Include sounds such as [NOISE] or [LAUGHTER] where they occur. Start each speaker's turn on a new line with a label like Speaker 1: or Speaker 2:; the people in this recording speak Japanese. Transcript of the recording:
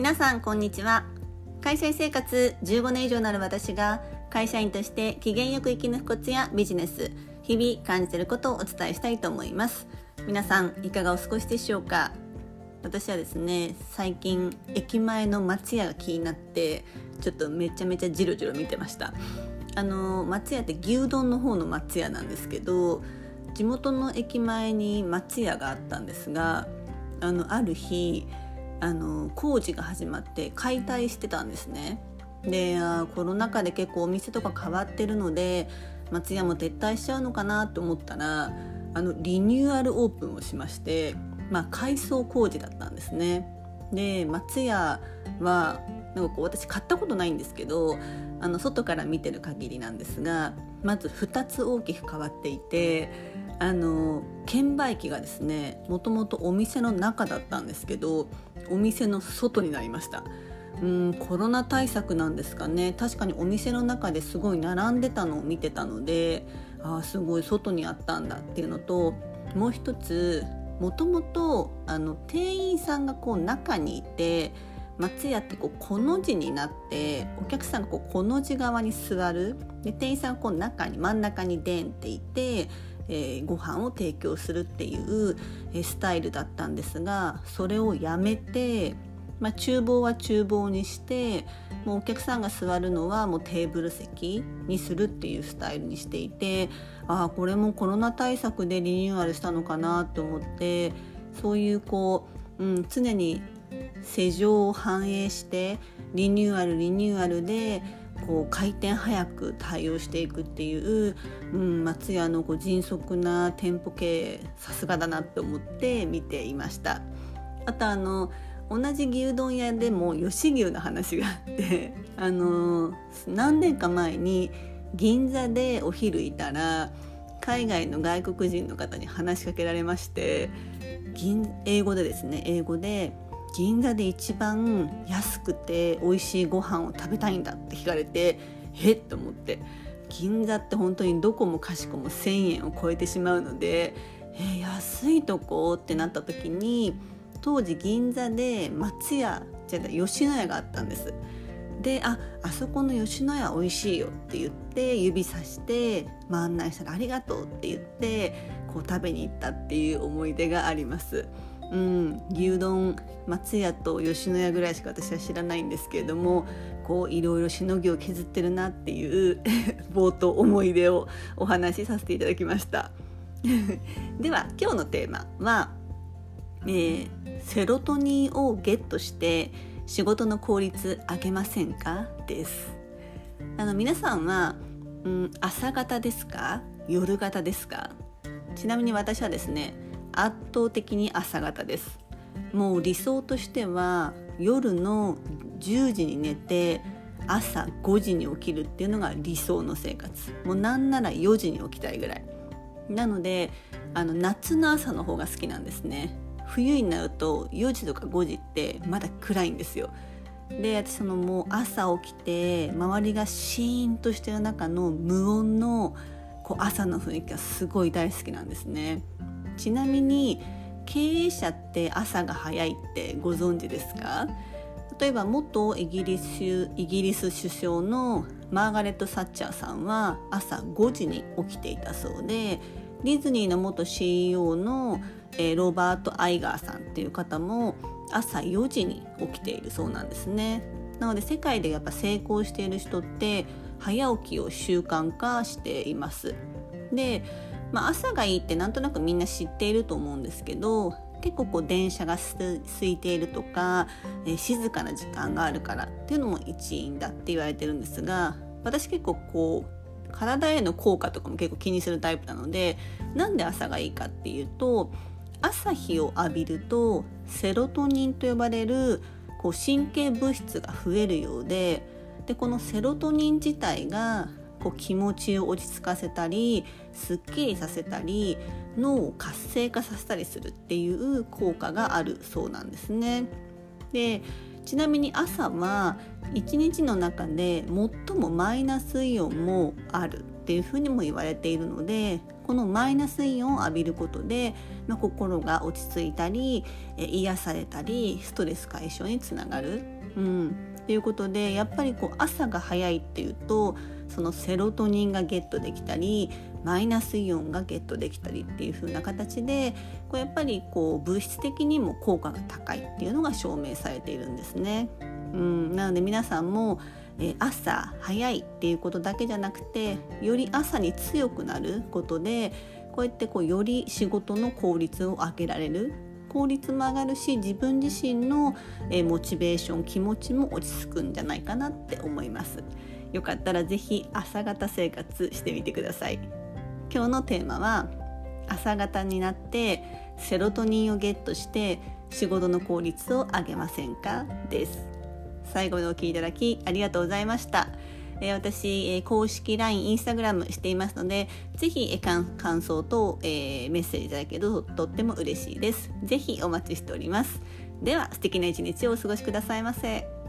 Speaker 1: 皆さんこんにちは。会社員生活15年以上なる私が会社員として機嫌よく生き抜くコツやビジネス日々感じていることをお伝えしたいと思います。皆さんいかがお過ごしでしょうか？私はですね最近駅前の松屋が気になってちょっとめちゃめちゃジロジロ見てました。あの松屋って牛丼の方の松屋なんですけど地元の駅前に松屋があったんですがあのある日あの工事が始まって解体してたんですね。であコロナ禍で結構お店とか変わってるので松屋も撤退しちゃうのかなと思ったらあのリニューアルオープンをしまして、まあ、改装工事だったんですね。で松屋はなんかこう私買ったことないんですけどあの外から見てる限りなんですがまず2つ大きく変わっていてあの券売機がですねもともとお店の中だったんですけどお店の外になりました。うんコロナ対策なんですかね。確かにお店の中ですごい並んでたのを見てたのであすごい外にあったんだっていうのともう一つもともと店員さんがこう中にいて松屋ってこうこの字になってお客さんがこうこの字側に座る。で店員さんがこう中に真ん中にでんっていて、えー、ご飯を提供するっていう、スタイルだったんですがそれをやめて、まあ、厨房は厨房にしてもうお客さんが座るのはもうテーブル席にするっていうスタイルにしていてああこれもコロナ対策でリニューアルしたのかなと思ってそういうこう、うん、常に世情を反映してリニューアルリニューアルでこう回転早く対応していくっていう、うん、松屋のこう迅速な店舗経営さすがだなって思って見ていました。あとあの同じ牛丼屋でも吉牛の話があって [LAUGHS] あの何年か前に銀座でお昼いたら海外の外国人の方に話しかけられまして銀英語でですね英語で銀座で一番安くて美味しいご飯を食べたいんだって聞かれてえっ？と思って銀座って本当にどこもかしこも1,000円を超えてしまうのでえ安いとこってなった時に当時銀座で松屋じゃない吉野家があったんです。でああそこの吉野家美味しいよって言って指さして案内したら「ありがとう」って言ってこう食べに行ったっていう思い出があります。うん、牛丼松屋と吉野家ぐらいしか私は知らないんですけれどもこういろいろしのぎを削ってるなっていう [LAUGHS] 冒頭思い出をお話しさせていただきました。[LAUGHS] では今日のテーマは、えー、セロトニンをゲットして仕事の効率上げませんか？です。あの皆さんは、うん、朝方ですか？夜型ですか？ちなみに私はですね圧倒的に朝方です。もう理想としては夜の10時に寝て朝5時に起きるっていうのが理想の生活。もうなんなら4時に起きたいぐらい。なのであの夏の朝の方が好きなんですね。冬になると4時とか5時ってまだ暗いんですよ。で私そのもう朝起きて周りがシーンとしてる中の無音のこう朝の雰囲気がすごい大好きなんですね。ちなみに経営者って朝が早いってご存知ですか？例えば元イギリスイギリス首相のマーガレット・サッチャーさんは朝5時に起きていたそうでディズニーの元 CEO の、えー、ロバート・アイガーさんっていう方も朝4時に起きているそうなんですね。なので世界でやっぱ成功している人って早起きを習慣化しています。でまあ、朝がいいってなんとなくみんな知っていると思うんですけど結構こう電車が空いているとか、えー、静かな時間があるからっていうのも一因だって言われてるんですが私結構こう体への効果とかも結構気にするタイプなのでなんで朝がいいかっていうと朝日を浴びるとセロトニンと呼ばれるこう神経物質が増えるようででこのセロトニン自体がこう気持ちを落ち着かせたりすっきりさせたり脳を活性化させたりするっていう効果があるそうなんですね。でちなみに朝は一日の中で最もマイナスイオンもあるっていうふうにも言われているのでこのマイナスイオンを浴びることで、まあ、心が落ち着いたり、癒されたりストレス解消につながる。うんということでやっぱりこう朝が早いっていうとそのセロトニンがゲットできたりマイナスイオンがゲットできたりっていう風な形でこうやっぱりこう物質的にも効果が高いっていうのが証明されているんですね。うん、なので皆さんもえ朝早いっていうことだけじゃなくてより朝に強くなることでこうやってこうより仕事の効率を上げられる効率も上がるし自分自身の、えモチベーション気持ちも落ち着くんじゃないかなって思いますよかったら是非朝方生活してみてください今日のテーマは朝方になってセロトニンをゲットして仕事の効率を上げませんか？です最後までお聴きいただきありがとうございました。え私、え公式 LINE、インスタグラムしていますので、ぜひ、え感想と、えー、メッセージいただけるととっても嬉しいです。ぜひお待ちしております。では、素敵な一日をお過ごしくださいませ。